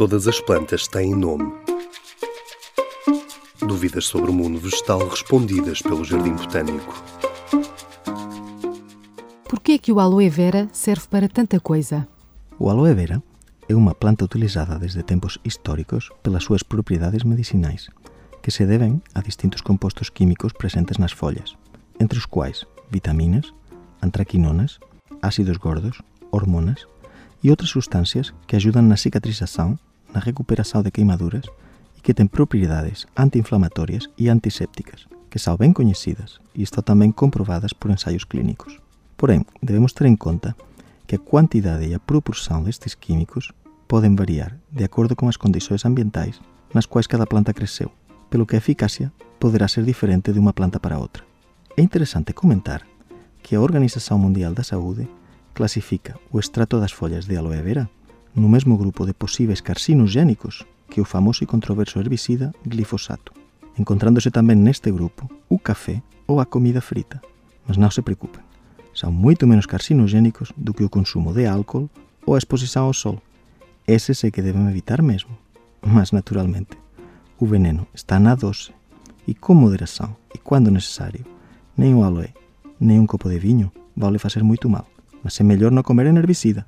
Todas as plantas têm nome. Dúvidas sobre o mundo vegetal respondidas pelo Jardim Botânico. Por que é que o aloe vera serve para tanta coisa? O aloe vera é uma planta utilizada desde tempos históricos pelas suas propriedades medicinais, que se devem a distintos compostos químicos presentes nas folhas, entre os quais vitaminas, antraquinonas, ácidos gordos, hormonas e outras substâncias que ajudam na cicatrização, na recuperação de queimaduras e que têm propriedades anti-inflamatórias e antissépticas, que são bem conhecidas e estão também comprovadas por ensaios clínicos. Porém, devemos ter em conta que a quantidade e a proporção destes químicos podem variar de acordo com as condições ambientais nas quais cada planta cresceu, pelo que a eficácia poderá ser diferente de uma planta para outra. É interessante comentar que a Organização Mundial da Saúde clasifica o extrato das folhas de aloe vera no mesmo grupo de possíveis carcinogénicos que o famoso e controverso herbicida glifosato, encontrándose também neste grupo o café ou a comida frita. Mas não se preocupem, são muito menos carcinogénicos do que o consumo de álcool ou a exposição ao sol. Esses é que devem evitar mesmo. Mas, naturalmente, o veneno está na dose e com moderação e quando necessário. Nem o aloe, nem um copo de vinho vão lhe fazer muito mal mas é melhor não comer herbicida.